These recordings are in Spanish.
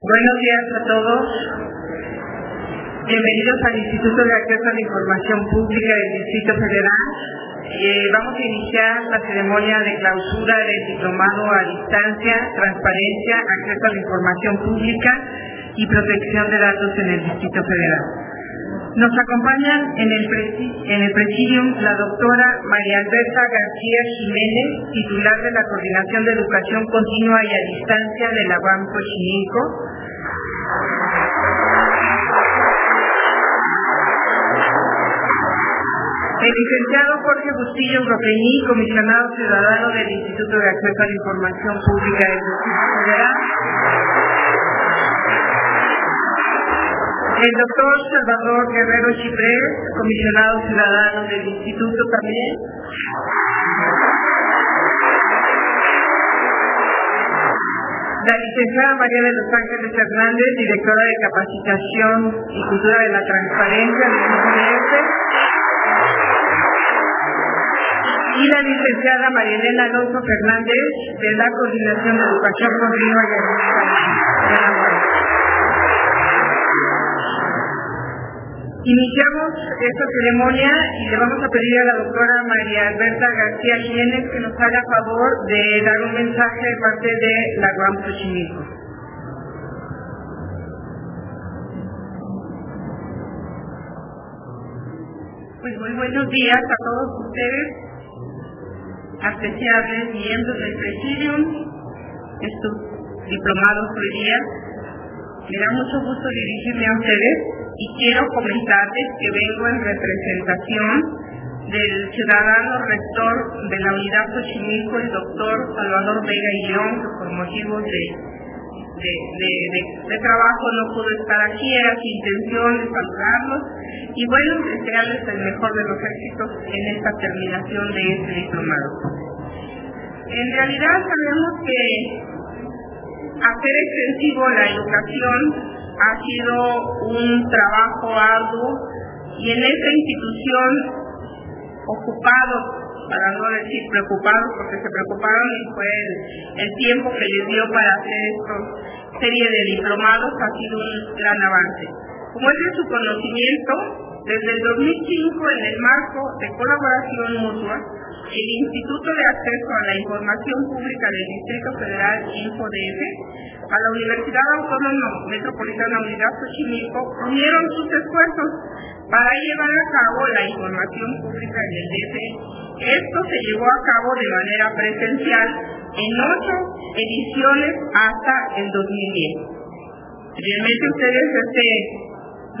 Buenos días a todos. Bienvenidos al Instituto de Acceso a la Información Pública del Distrito Federal. Eh, vamos a iniciar la ceremonia de clausura del Diplomado a Distancia, Transparencia, Acceso a la Información Pública y Protección de Datos en el Distrito Federal. Nos acompañan en el, presidium la doctora María Alberta García Jiménez, titular de la Coordinación de Educación Continua y a Distancia de la UAM Xochimilco, El licenciado Jorge Bustillo Ropeñí, comisionado ciudadano del Instituto de Acceso a la Información Pública del Distrito Federal. El doctor Salvador Guerrero Chiprés, comisionado ciudadano del Instituto también. La licenciada María de los Ángeles Hernández, directora de Capacitación y Cultura de la Transparencia del INF. Y la licenciada María Elena Alonso Fernández, de la Coordinación de Educación Continua y Administración. Iniciamos esta ceremonia y le vamos a pedir a la doctora María Alberta García Jiménez que nos haga favor de dar un mensaje de parte de la UAM Xochimilco. Pues muy buenos días a todos ustedes, apreciables miembros del Presidium, estos diplomados hoy día. Me da mucho gusto dirigirme a ustedes y quiero comentarles que vengo en representación del ciudadano rector de la unidad Xochimilco, el doctor Salvador Vega y León, que por motivos de, de, trabajo no pudo estar aquí, era su intención de saludarlos y bueno, desearles el mejor de los éxitos en esta terminación de este diplomado. En realidad sabemos que hacer extensivo la educación ha sido un trabajo arduo y en esta institución ocupado, para no decir preocupados, porque se preocuparon y fue el, tiempo que les dio para hacer esta serie de diplomados, ha sido un gran avance. Como es de su conocimiento, desde el 2005, en el marco de colaboración mutua, el Instituto de Acceso a la Información Pública del Distrito Federal, InfoDF, a la Universidad Autónoma Metropolitana Unidad Xochimilco, unieron sus esfuerzos para llevar a cabo la información pública en el DF. Esto se llevó a cabo de manera presencial en ocho ediciones hasta el 2010. Realmente ustedes este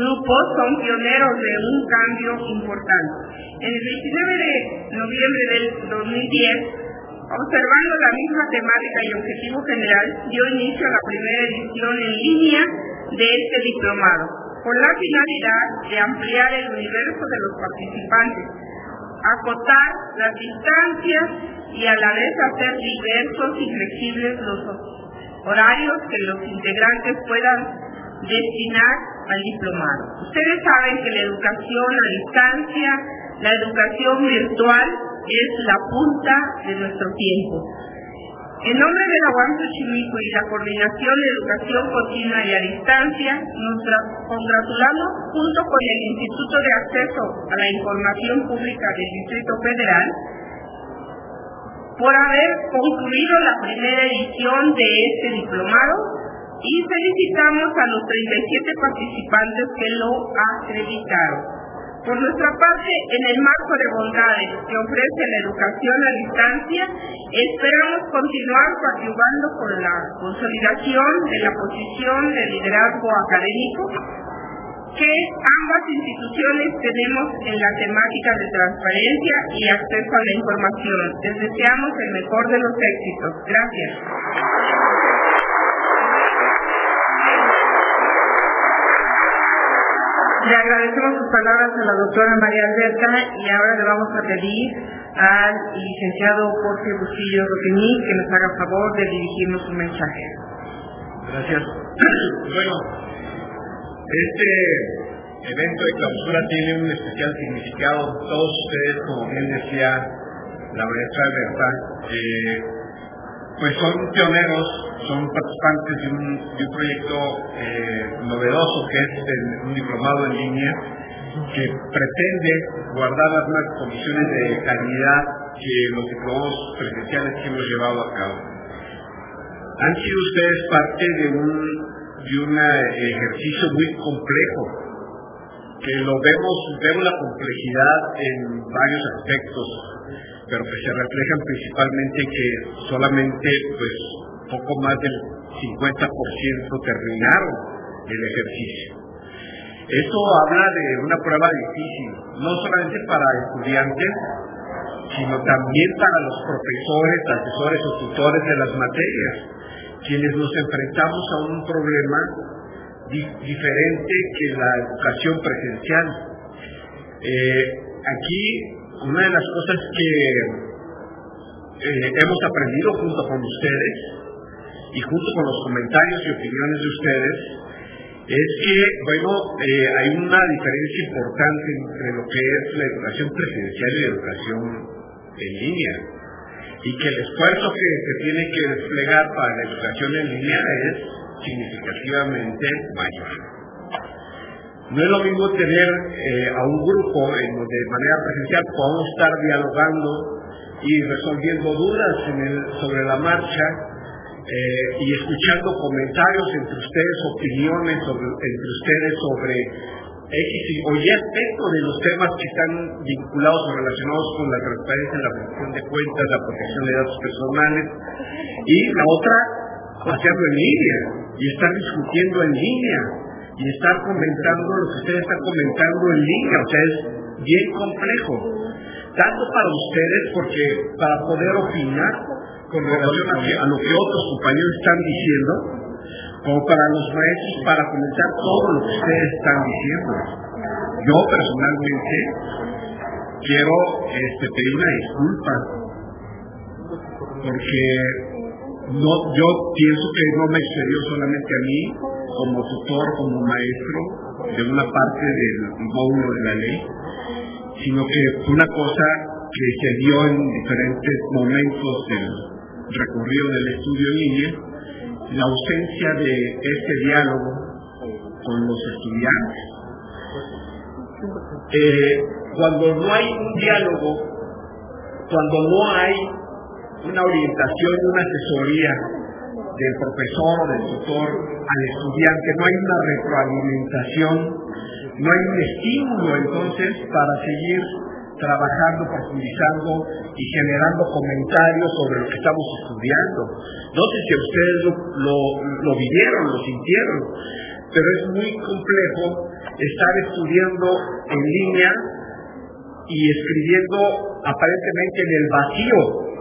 grupos son pioneros de un cambio importante. En el 29 de noviembre del 2010, observando la misma temática y objetivo general, dio inicio a la primera edición en línea de este diplomado, con la finalidad de ampliar el universo de los participantes, acotar las distancias y a la vez hacer diversos y flexibles los horarios que los integrantes puedan destinar al diplomado. Ustedes saben que la educación a distancia, la educación virtual es la punta de nuestro tiempo. En nombre de la UAM Xochimilco y la Coordinación de Educación Continua y a Distancia, nos congratulamos junto con el Instituto de Acceso a la Información Pública del Distrito Federal por haber concluido la primera edición de este diplomado y felicitamos a los 37 participantes que lo acreditaron. Por nuestra parte, en el marco de bondades que ofrece la educación a distancia, esperamos continuar coadyuvando con la consolidación de la posición de liderazgo académico que ambas instituciones tenemos en la temática de transparencia y acceso a la información. Les deseamos el mejor de los éxitos. Gracias. Le agradecemos sus palabras a la doctora María Alberta y ahora le vamos a pedir al licenciado Jorge Bustillo Roqueñí que nos haga favor de dirigirnos un mensaje. Gracias. Bueno, este evento de clausura tiene un especial significado. Todos ustedes, como bien decía la maestra Alberta, eh, pues son pioneros, son participantes de un, proyecto eh, novedoso que es el, un diplomado en línea que pretende guardar las mismas condiciones de calidad que los diplomados presenciales que hemos llevado a cabo. Han sido ustedes parte de un, de un eh, ejercicio muy complejo, que lo vemos, vemos la complejidad en varios aspectos, pero que se reflejan principalmente que solamente pues poco más del 50% terminaron el ejercicio. Esto habla de una prueba difícil, no solamente para estudiantes, sino también para los profesores, asesores o tutores de las materias, quienes nos enfrentamos a un problema diferente que la educación presencial. Eh, aquí una de las cosas que eh, hemos aprendido junto con ustedes y junto con los comentarios y opiniones de ustedes es que, bueno, eh, hay una diferencia importante entre lo que es la educación presencial y la educación en línea y que el esfuerzo que se tiene que desplegar para la educación en línea es significativamente mayor. No es lo mismo tener eh, a un grupo en donde de manera presencial podamos estar dialogando y resolviendo dudas sobre la marcha eh, y escuchando comentarios entre ustedes, opiniones entre ustedes sobre X o Y aspectos de los temas que están vinculados o relacionados con la transparencia, la protección de cuentas, la protección de datos personales y la otra, hacerlo en línea y estar discutiendo en línea y estar comentando lo que ustedes están comentando en línea, o sea, es bien complejo, tanto para ustedes porque para poder opinar con relación a, lo que otros compañeros están diciendo, como para los maestros para comentar todo lo que ustedes están diciendo. Yo personalmente quiero este, pedir una disculpa porque no, yo pienso que no me excedió solamente a mí como tutor, como maestro de una parte del módulo de la ley, sino que fue una cosa que se dio en diferentes momentos del recorrido del estudio en línea, la ausencia de este diálogo con los estudiantes. Eh, cuando no hay un diálogo, cuando no hay una orientación y una asesoría del profesor o del tutor al estudiante, no hay una retroalimentación, no hay un estímulo entonces para seguir trabajando, profundizando y generando comentarios sobre lo que estamos estudiando. No sé si ustedes lo, vivieron, lo sintieron, pero es muy complejo estar estudiando en línea y escribiendo aparentemente en el vacío.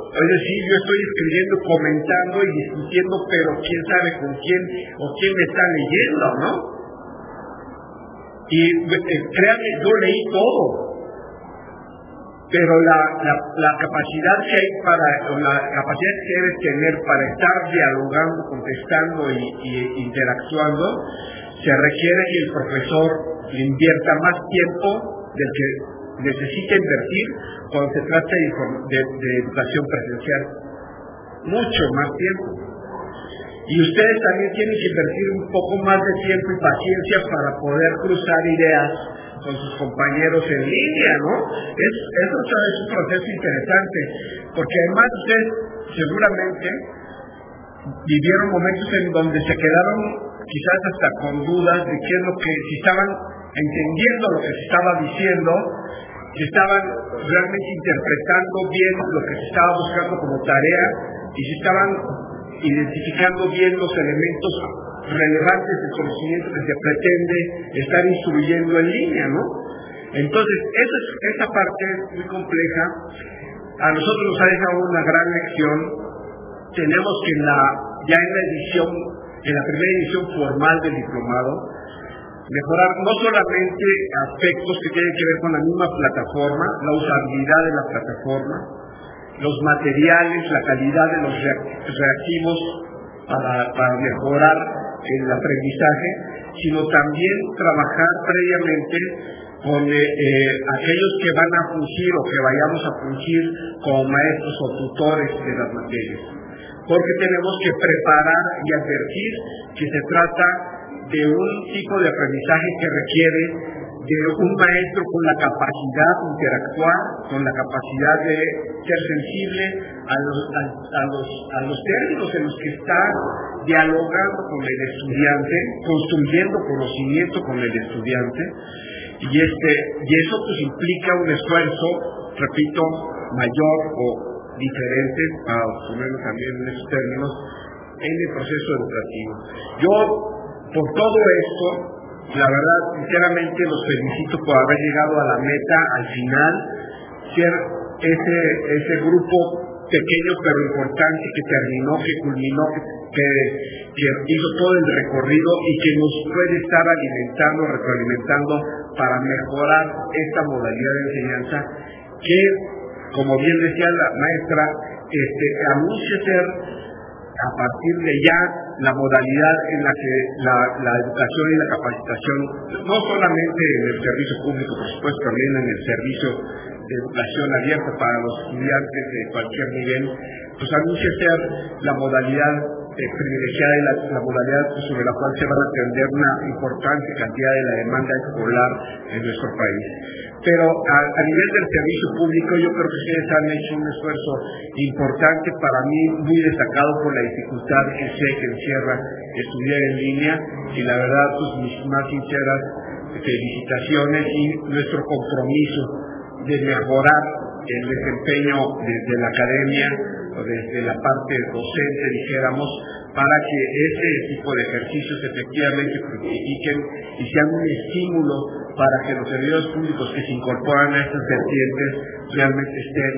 Es decir, yo estoy escribiendo, comentando y discutiendo, pero quién sabe con quién o quién me está leyendo, ¿no? Y eh, créanme, yo leí todo, pero la, la, capacidad que hay para, o la capacidad que debe tener para estar dialogando, contestando y, y interactuando, se requiere que el profesor invierta más tiempo del que necesita invertir cuando se trata de educación presencial. Mucho más tiempo. Y ustedes también tienen que invertir un poco más de tiempo y paciencia para poder cruzar ideas con sus compañeros en línea, ¿no? Es, eso es un proceso interesante, porque además ustedes seguramente vivieron momentos en donde se quedaron quizás hasta con dudas de que, si estaban entendiendo lo que se estaba diciendo, si estaban realmente interpretando bien lo que se estaba buscando como tarea y si estaban identificando bien los elementos relevantes del conocimiento que se pretende estar instruyendo en línea, ¿no? Entonces, esa, parte es muy compleja. A nosotros nos ha dejado una gran lección. Tenemos que ya en la edición, en la primera edición formal del diplomado, mejorar no solamente aspectos que tienen que ver con la misma plataforma, la usabilidad de la plataforma, los materiales, la calidad de los reactivos para mejorar el aprendizaje, sino también trabajar previamente con eh, eh, aquellos que van a fungir o que vayamos a fungir como maestros o tutores de las materias. porque tenemos que preparar y advertir que se trata de un tipo de aprendizaje que requiere de un maestro con la capacidad de interactuar, con la capacidad de ser sensible a los, a, los, a los términos en los que está dialogando con el estudiante, construyendo conocimiento con el estudiante, y, este, y eso pues implica un esfuerzo, repito, mayor o diferente, para ponerlo también en esos términos, en el proceso educativo. Yo, por todo esto, la verdad, sinceramente los felicito por haber llegado a la meta al final, ser ese, ese grupo pequeño pero importante que terminó, que culminó, que, que, hizo todo el recorrido y que nos puede estar alimentando, retroalimentando para mejorar esta modalidad de enseñanza que, como bien decía la maestra, este, anuncia ser a partir de ya la modalidad en la que la, educación y la capacitación, no solamente en el servicio público, por supuesto, también en el servicio de educación abierta para los estudiantes de cualquier nivel, pues anuncia ser la modalidad eh, privilegiada y la, la modalidad sobre la cual se va a atender una importante cantidad de la demanda escolar en nuestro país pero a, nivel del servicio público yo creo que ustedes han hecho un esfuerzo importante para mí muy destacado por la dificultad que sé que encierra estudiar en línea. Y la verdad pues mis más sinceras felicitaciones y nuestro compromiso de mejorar el desempeño desde la academia o desde la parte docente dijéramos para que ese tipo de ejercicios efectivamente fructifiquen y sean un estímulo para que los servidores públicos que se incorporan a estas vertientes realmente estén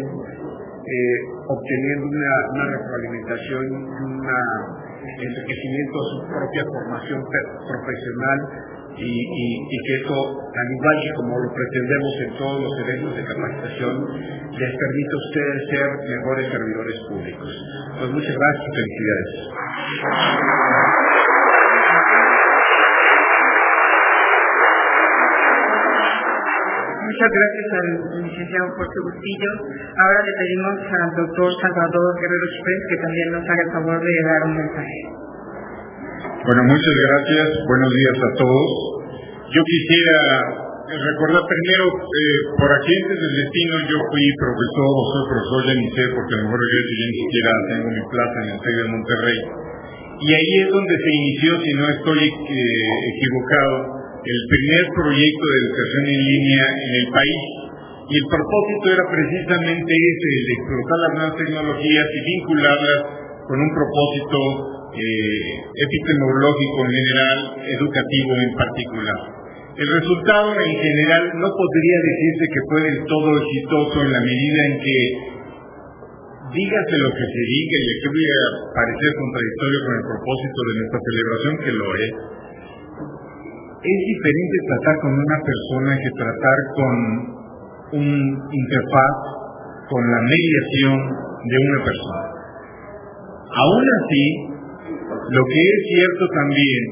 eh, obteniendo una, una retroalimentación un enriquecimiento de su propia formación profesional y, que eso, al igual que como lo pretendemos en todos los eventos de capacitación, les permita a ustedes ser mejores servidores públicos. Pues muchas gracias y felicidades. Muchas gracias al licenciado Jorge Bustillo. Ahora le pedimos al doctor Salvador Guerrero Chávez que también nos haga el favor de dar un mensaje. Bueno, muchas gracias. Buenos días a todos. Yo quisiera recordar primero, eh, por accidentes del destino, yo fui profesor, o soy profesor de INICE, porque a lo mejor yo ya ni siquiera tengo mi plaza en el TEC de Monterrey. Y ahí es donde se inició, si no estoy eh, equivocado, el primer proyecto de educación en línea en el país. Y el propósito era precisamente ese, el de explotar las nuevas tecnologías y vincularlas con un propósito eh, epidemiológico en general, educativo en particular. El resultado en general no podría decirse que fue del todo exitoso en la medida en que dígase lo que se diga y aquí voy a parecer contradictorio con el propósito de nuestra celebración que lo es, es diferente tratar con una persona que tratar con un interfaz, con la mediación de una persona. Aún así, lo que es cierto también,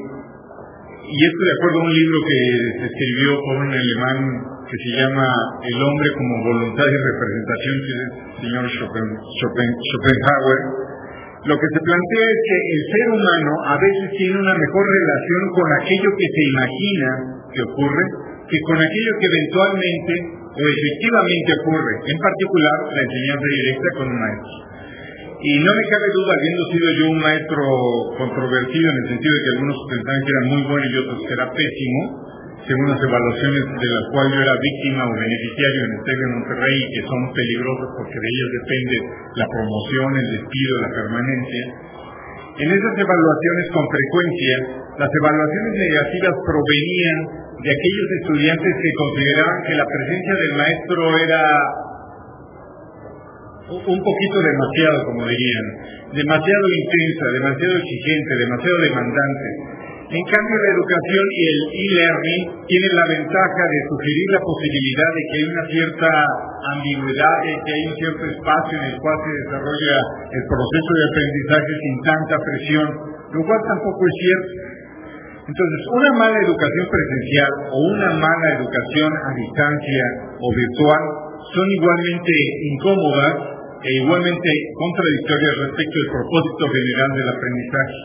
y esto de acuerdo a un libro que se escribió por un alemán que se llama El hombre como voluntad y representación, que es el señor Schopenhauer, lo que se plantea es que el ser humano a veces tiene una mejor relación con aquello que se imagina que ocurre que con aquello que eventualmente o efectivamente ocurre, en particular la enseñanza directa con un maestro. Y no me cabe duda, habiendo sido yo un maestro controvertido en el sentido de que algunos pensaban que era muy bueno y otros que era pésimo, según las evaluaciones de las cuales yo era víctima o beneficiario en el TEC de Monterrey, que son peligrosas porque de ellas depende la promoción, el despido, la permanencia. En esas evaluaciones con frecuencia, las evaluaciones negativas provenían de aquellos estudiantes que consideraban que la presencia del maestro era un poquito demasiado, como dirían, demasiado intensa, demasiado exigente, demasiado demandante. En cambio, la educación y el e-learning tienen la ventaja de sugerir la posibilidad de que hay una cierta ambigüedad, de que hay un cierto espacio en el cual se desarrolla el proceso de aprendizaje sin tanta presión, lo cual tampoco es cierto. Entonces, una mala educación presencial o una mala educación a distancia o virtual son igualmente incómodas e igualmente contradictorias respecto del propósito general del aprendizaje.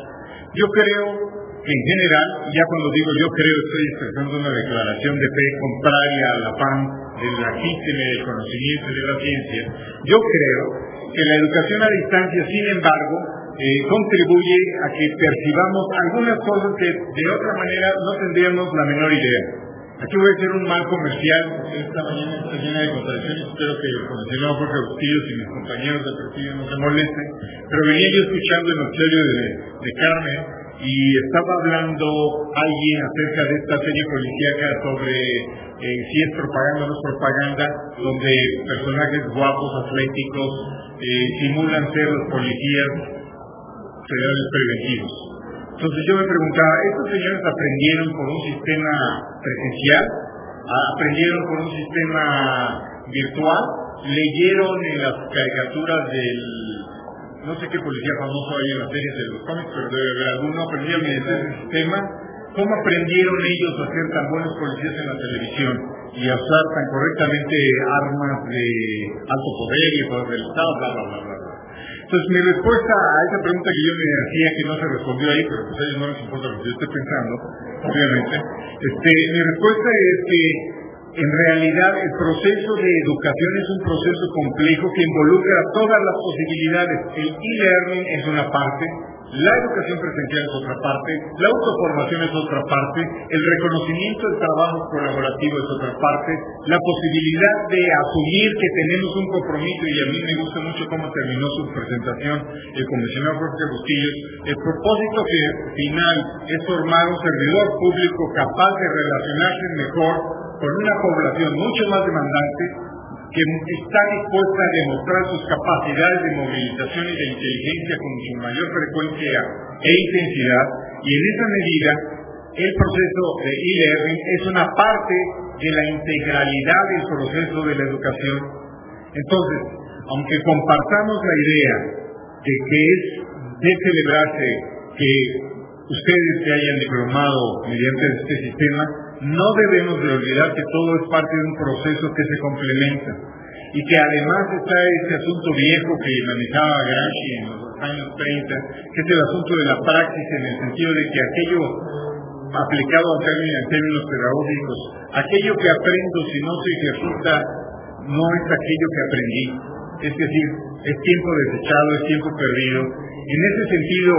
Yo creo en general, ya cuando digo yo creo, estoy expresando una declaración de fe contraria al afán de la y del conocimiento de la ciencia. Yo creo que la educación a distancia, sin embargo, eh, contribuye a que percibamos algunas cosas que de otra manera no tendríamos la menor idea. Aquí voy a hacer un mal comercial. Esta mañana está llena de contradicciones. Espero que el comisionado Jorge Bustillos y mis compañeros de presidio no se molesten. Pero venía yo escuchando el noticiario de, de Carmen y estaba hablando alguien acerca de esta serie policíaca sobre eh, si es propaganda o no es propaganda, donde personajes guapos, atléticos, eh, simulan ser los policías federales preventivos. Entonces yo me preguntaba, ¿estos señores aprendieron por un sistema presencial? ¿Aprendieron por un sistema virtual? ¿Leyeron en las caricaturas del no sé qué policía famoso hay en las series de los cómics, pero debe haber alguno, aprendieron ese sistema, cómo aprendieron ellos a ser tan buenos policías en la televisión y a usar tan correctamente armas de alto poder y poder del Estado, bla, bla, bla, bla. Entonces, mi respuesta a esa pregunta que yo me hacía, que no se respondió ahí, pero pues a ellos no les importa lo que yo estoy pensando, obviamente, este, mi respuesta es que en realidad el proceso de educación es un proceso complejo que involucra todas las posibilidades. El e-learning es una parte, la educación presencial es otra parte, la autoformación es otra parte, el reconocimiento del trabajo colaborativo es otra parte, la posibilidad de asumir que tenemos un compromiso, y a mí me gusta mucho cómo terminó su presentación el comisionado Jorge Bustillos, el propósito final es formar un servidor público capaz de relacionarse mejor con una población mucho más demandante que está dispuesta a demostrar sus capacidades de movilización y de inteligencia con su mayor frecuencia e intensidad, y en esa medida el proceso de e-learning es una parte de la integralidad del proceso de la educación. Entonces, aunque compartamos la idea de que es de celebrarse que ustedes se hayan diplomado mediante este sistema, no debemos de olvidar que todo es parte de un proceso que se complementa y que además está ese asunto viejo que manejaba Gramsci en los años 30, que es el asunto de la praxis en el sentido de que aquello aplicado en términos, en términos pedagógicos, aquello que aprendo si no se ejecuta no es aquello que aprendí. Es decir, es tiempo desechado, es tiempo perdido. En ese sentido,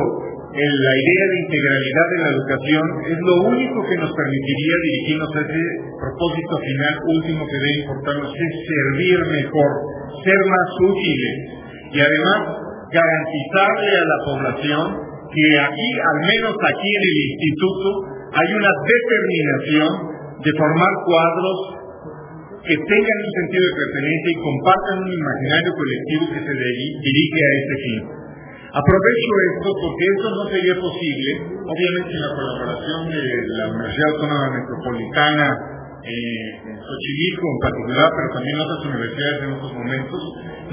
la idea de integralidad de la educación es lo único que nos permitiría dirigirnos a ese propósito final último que debe importarnos, es servir mejor, ser más útiles y además garantizarle a la población que aquí, al menos aquí en el instituto, hay una determinación de formar cuadros que tengan un sentido de pertenencia y compartan un imaginario colectivo que se dirige a ese fin. Aprovecho esto porque eso no sería posible, obviamente sin la colaboración de la Universidad Autónoma Metropolitana, eh, Xochimilco en particular, pero también otras universidades en otros momentos,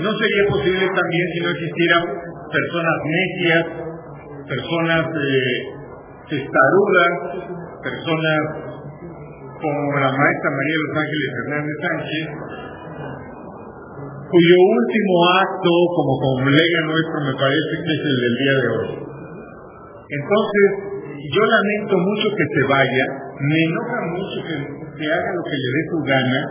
no sería posible también si no existieran personas necias, personas eh, personas como la maestra María Los Ángeles Fernández Sánchez, cuyo último acto como colega nuestro me parece que es el del día de hoy. Entonces, yo lamento mucho que se vaya, me enoja mucho que, que haga lo que le dé su gana,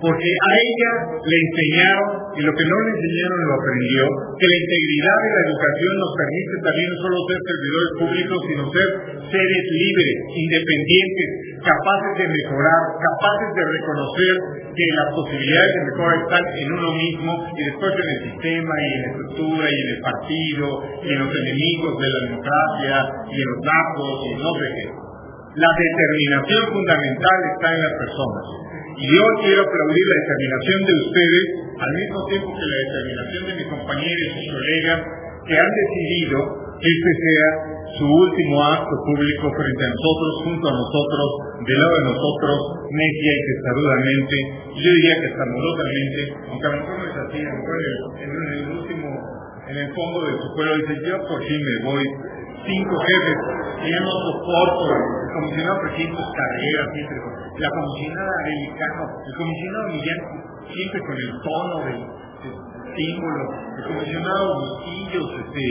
porque a ella le enseñaron, y lo que no le enseñaron lo aprendió, que la integridad de la educación nos permite también no solo ser servidores públicos, sino ser seres libres, independientes, capaces de mejorar, capaces de reconocer que las posibilidades de mejora están en uno mismo y después en el sistema y en la estructura y en el partido y en los enemigos de la democracia y en los datos y no sé qué. La determinación fundamental está en las personas. Y yo quiero aplaudir la determinación de ustedes, al mismo tiempo que la determinación de mis compañeros y colegas que han decidido que este sea su último acto público frente a nosotros, junto a nosotros, del lado de nosotros, necia y testarudamente, yo diría que escandalosamente, aunque a lo mejor no es así, a lo mejor en, el último, en el fondo de su pueblo dice, yo por fin me voy, cinco jefes, ya no soporto, el comisionado presidente carrera, siempre, la comisionada Arelicano, el comisionado Millán, siempre con el tono de, estímulo. El comisionado Bustillos, este,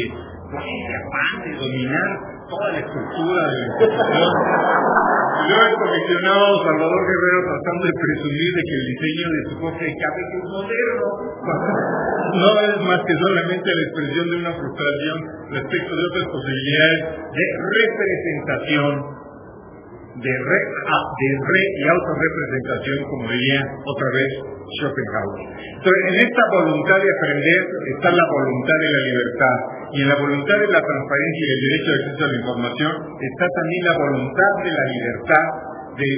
afán de dominar toda la estructura de la institución. Luego el comisionado Salvador Guerrero tratando de presumir de que el diseño de su cofre de cabeza es moderno. No es más que solamente la expresión de una frustración respecto de otras posibilidades de representación de re, de re y autorrepresentación, como diría otra vez Schopenhauer. Entonces, en esta voluntad de aprender está la voluntad de la libertad, y en la voluntad de la transparencia y el derecho de acceso a la información está también la voluntad de la libertad de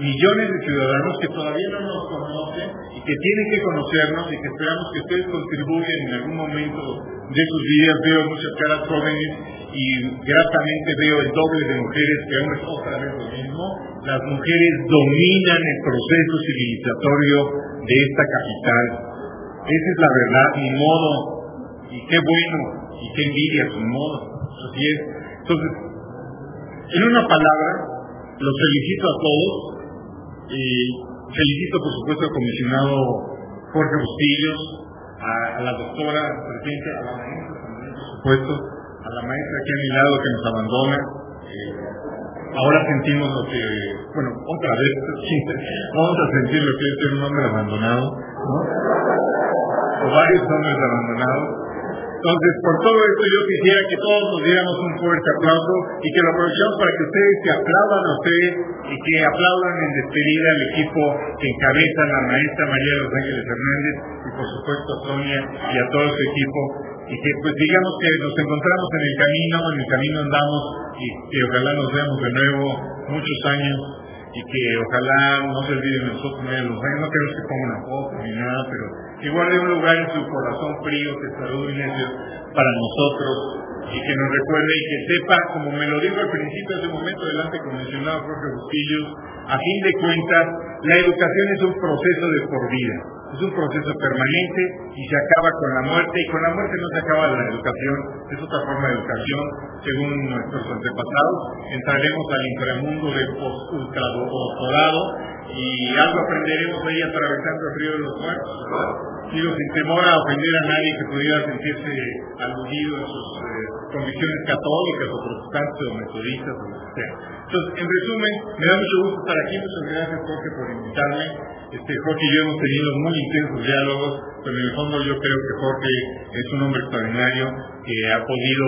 millones de ciudadanos que todavía no nos conocen y que tienen que conocernos y que esperamos que ustedes contribuyan en algún momento de sus vidas. Veo muchas caras jóvenes y gratamente veo el doble de mujeres que hombres otra vez lo mismo. Las mujeres dominan el proceso civilizatorio de esta capital. Esa es la verdad, ni modo. Y qué bueno, y qué envidia, su modo. Así es. Entonces, en una palabra, los felicito a todos y felicito por supuesto al comisionado Jorge Bustillos, a, la doctora presente, a la maestra también, por supuesto, a la maestra aquí a mi lado que nos abandona. Eh, ahora sentimos lo que, bueno, otra vez, vamos a sentir lo que es un hombre abandonado, ¿no? O varios hombres abandonados. Entonces, por todo esto yo quisiera que todos nos diéramos un fuerte aplauso y que lo aprovechemos para que ustedes se aplaudan a ustedes y que aplaudan en despedida al equipo que encabeza la maestra María de los Ángeles Hernández y por supuesto a Sonia y a todo su equipo. Y que pues digamos que nos encontramos en el camino, en el camino andamos y que ojalá nos veamos de nuevo muchos años y que ojalá no se olviden de nosotros los años, no queremos que pongan una foto ni nada, pero que guarde un lugar en su corazón frío, que y para nosotros y que nos recuerde y que sepa, como me lo dijo al principio de ese momento delante con mencionado Jorge Bustillos, a fin de cuentas, la educación es un proceso de por vida, es un proceso permanente y se acaba con la muerte y con la muerte no se acaba la educación, es otra forma de educación según nuestros antepasados. Entraremos al inframundo del post-ultradoctorado y algo aprenderemos ahí atravesando el río de los muertos. Digo, sin temor a ofender a nadie que pudiera sentirse aludido en sus eh, convicciones católicas o protestantes o metodistas o lo que sea. Entonces, en resumen, me da mucho gusto estar aquí. Muchas gracias, Jorge, por invitarme. Este, Jorge y yo hemos tenido muy intensos diálogos, pero en el fondo yo creo que Jorge es un hombre extraordinario que ha podido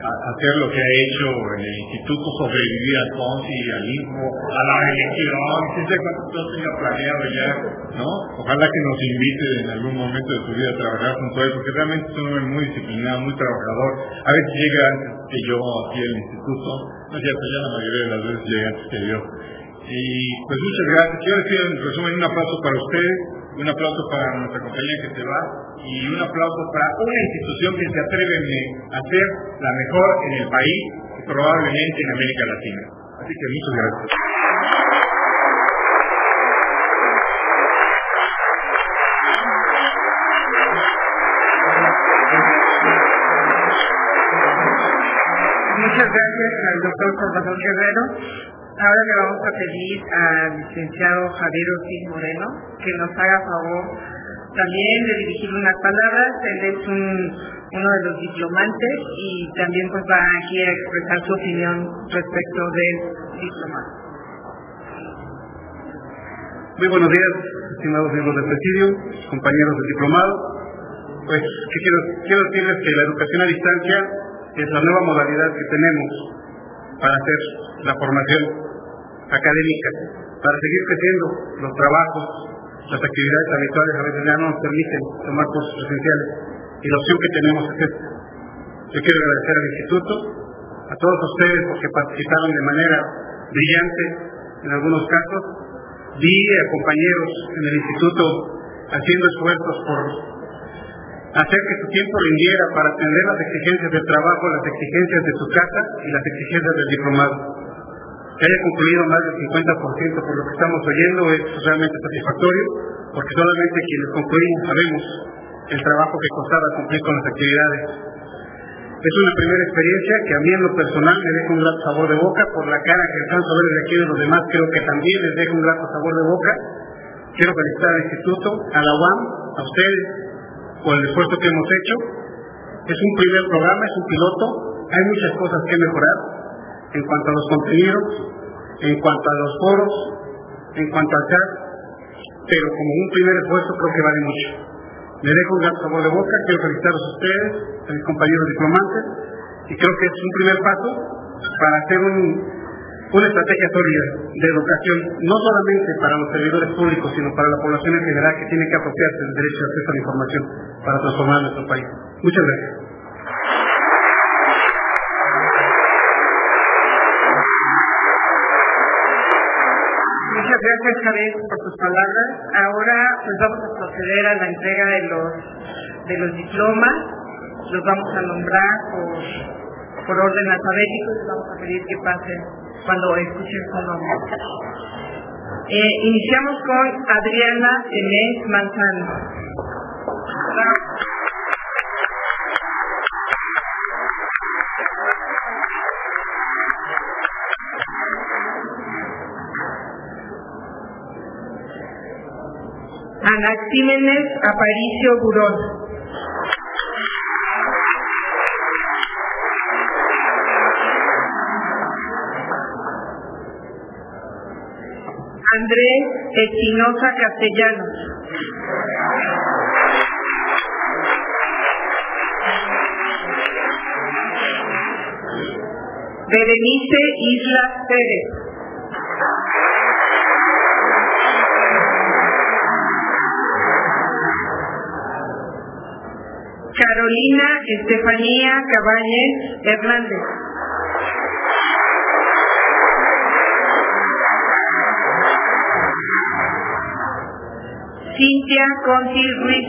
hacer lo que ha hecho en el instituto, sobrevivir al considerismo, a la elección, si sé cuánto tenga planeado ya, ¿no? Ojalá que nos invite en algún momento de su vida a trabajar junto a él, porque realmente es un hombre muy disciplinado, muy trabajador. A veces llega antes que yo aquí al instituto, no es cierto, ya la mayoría de las veces llega antes que yo. Y pues muchas gracias. Quiero decir en resumen un aplauso para ustedes, un aplauso para nuestra compañía que se va y un aplauso para una institución que se atreve a ser la mejor en el país y probablemente en América Latina. Así que muchas gracias. Muchas gracias al doctor Salvador Guerrero. Ahora le vamos a pedir al licenciado Javier Ortiz Moreno que nos haga favor también de dirigir unas palabras. Él es un, uno de los diplomantes y también pues va aquí a expresar su opinión respecto del diplomado. Muy buenos días, estimados miembros del presidio, compañeros del diplomado. Pues, ¿qué quiero, quiero decirles que la educación a distancia es la nueva modalidad que tenemos para hacer la formación académica, para seguir creciendo los trabajos, las actividades habituales a veces ya no nos permiten tomar cursos presenciales y la opción que tenemos es esta. Yo quiero agradecer al instituto, a todos ustedes porque participaron de manera brillante en algunos casos. Vi a compañeros en el instituto haciendo esfuerzos por hacer que su tiempo rindiera para atender las exigencias del trabajo, las exigencias de su casa y las exigencias del diplomado. Que haya concluido más del 50% por lo que estamos oyendo es realmente satisfactorio, porque solamente quienes concluimos sabemos el trabajo que costaba cumplir con las actividades. Es una primera experiencia que a mí en lo personal me deja un grato sabor de boca, por la cara que alcanzo a ver de aquí de los demás creo que también les deja un grato sabor de boca. Quiero felicitar al instituto, a la UAM, a ustedes, por el esfuerzo que hemos hecho. Es un primer programa, es un piloto. Hay muchas cosas que mejorar en cuanto a los contenidos, en cuanto a los foros, en cuanto al chat, pero como un primer esfuerzo creo que vale mucho. Me dejo un gran sabor de boca, quiero felicitarlos a ustedes, a mis compañeros diplomantes, y creo que es un primer paso para hacer un, una estrategia sólida de educación, no solamente para los servidores públicos, sino para la población en general que tiene que apropiarse del derecho de acceso a la información para transformar nuestro país. Muchas gracias. Gracias, Javier, por tus palabras. Ahora pues vamos a proceder a la entrega de los de los diplomas. Los vamos a nombrar por, por orden alfabético y vamos a pedir que pasen cuando escuchen su nombre. Eh, iniciamos con Adriana Tenés Manzano. Anaxímenes Aparicio Burón. Andrés Espinosa Castellanos. Berenice Isla Pérez. Carolina Estefanía Cabañez Hernández. Cintia Conti Ruiz.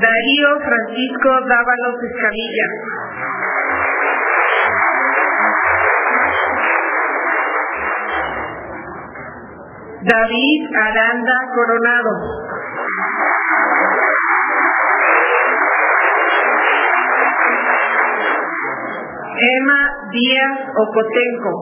Darío Francisco Dávalos Escamilla. David Aranda Coronado. Emma Díaz Ocotenco.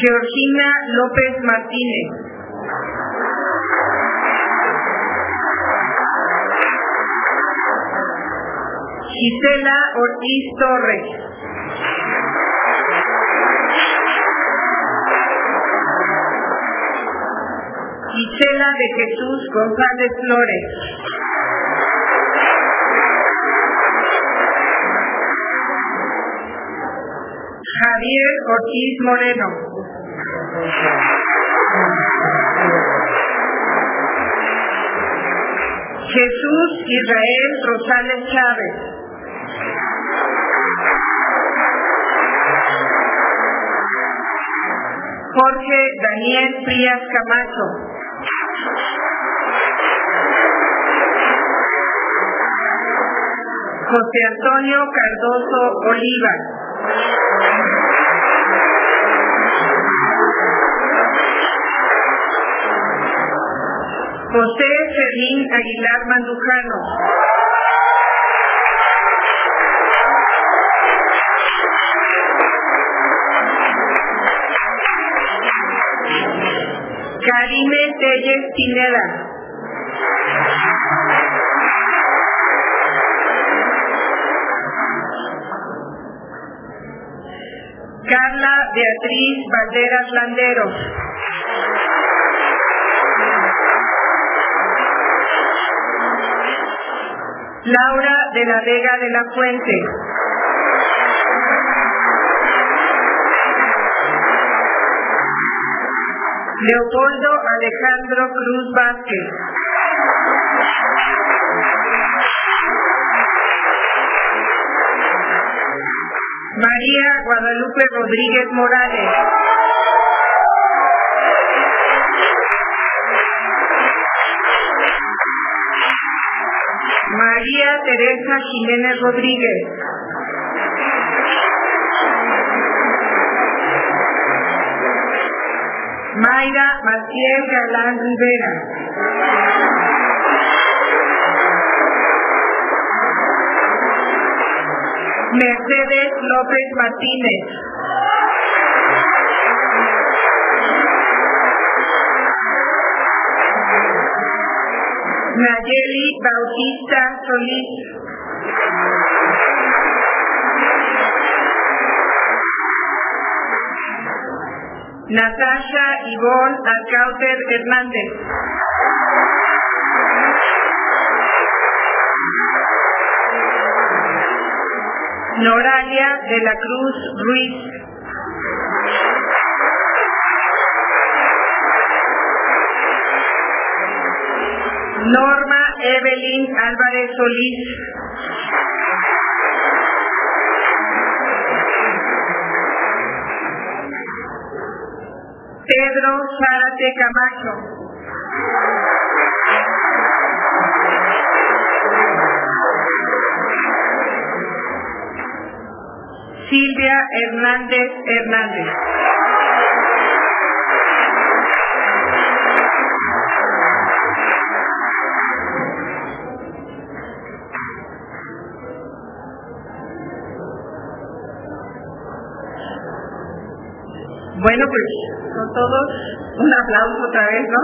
Georgina López Martínez. Gisela Ortiz Torres. Gisela de Jesús González Flores. Javier Ortiz Moreno. Jesús Israel Rosales Chávez. Jorge Daniel Frías Camacho. José Antonio Cardoso Oliva. José Fermín Aguilar Mandujano. Karime Telles Pineda. Beatriz Valderas Landeros. Laura de la Vega de la Fuente. Leopoldo Alejandro Cruz Vázquez. María Guadalupe Rodríguez Morales. María Teresa Jiménez Rodríguez. Mayra Maciel Galán Rivera. Mercedes López Martínez. Nayeli Bautista Solís. Natasha Ivonne Alcáuter Hernández. Noralia de la Cruz Ruiz. Norma Evelyn Álvarez Solís. Pedro Zárate Camacho. Silvia Hernández Hernández. Bueno, pues con todos un aplauso otra vez, ¿no?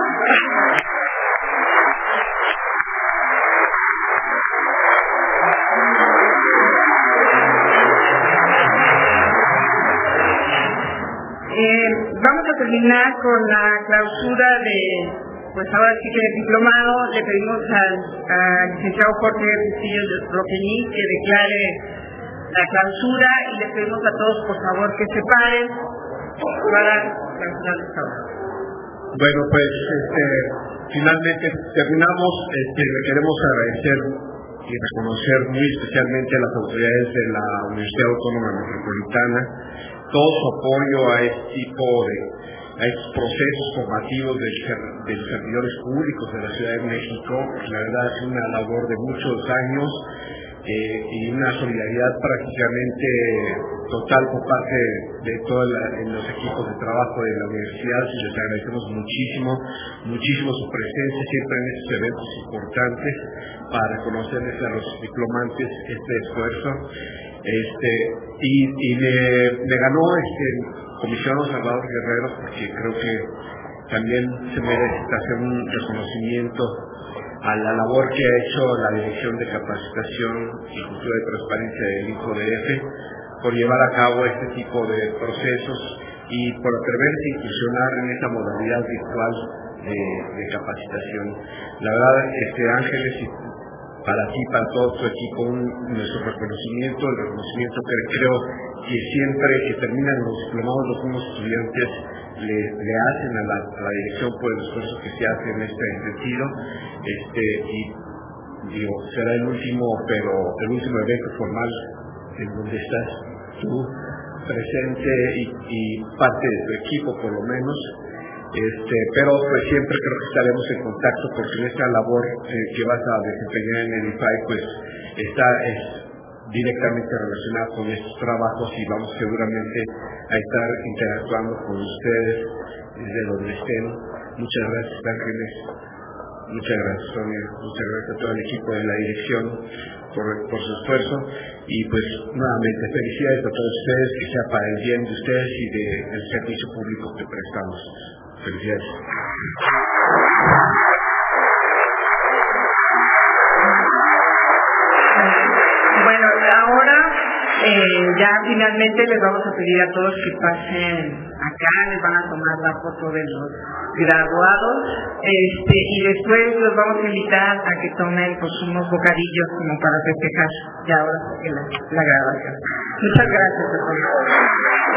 Terminar con la clausura de, pues ahora sí que el diplomado, le pedimos al, licenciado Jorge Castillo de que declare la clausura y le pedimos a todos por favor que se paren para clausurar esta obra. Bueno, pues este, finalmente terminamos. Este, le queremos agradecer y reconocer muy especialmente a las autoridades de la Universidad Autónoma Metropolitana todo su apoyo a este tipo de a estos procesos formativos de los servidores públicos de la Ciudad de México. La verdad es una labor de muchos años eh, y una solidaridad prácticamente total por parte de todos los equipos de trabajo de la universidad les agradecemos muchísimo, muchísimo su presencia siempre en estos eventos importantes para reconocerles a los diplomantes este esfuerzo. Este, y, y me ganó este comisionado Salvador Guerrero porque creo que también se merece hacer un reconocimiento a la labor que ha hecho la Dirección de Capacitación y Cultura de Transparencia del INCODF por llevar a cabo este tipo de procesos y por atreverse a incursionar en esta modalidad virtual de, capacitación. La verdad, este Ángeles, y para ti, para todo tu equipo, nuestro reconocimiento, el reconocimiento que creo que siempre que terminan los diplomados los mismos estudiantes le, hacen a la, dirección por el esfuerzo que se hace en este sentido. Este, y digo, será el último, pero el último evento formal en donde estás tú presente y parte de tu equipo por lo menos. Este, pero pues siempre creo que estaremos en contacto porque en esta labor eh, que vas a desempeñar en el IFAI pues está es directamente relacionada con estos trabajos y vamos seguramente a estar interactuando con ustedes desde donde estén. Muchas gracias Ángeles, muchas gracias Sonia, muchas gracias a todo el equipo de la dirección por, por su esfuerzo y pues nuevamente felicidades a todos ustedes, que sea para el bien de ustedes y del servicio público que prestamos. Bueno, ahora eh, ya finalmente les vamos a pedir a todos que pasen acá, les van a tomar la foto de los graduados este, y después los vamos a invitar a que tomen pues, unos bocadillos como para festejar ya ahora la, la graduación. Muchas gracias a.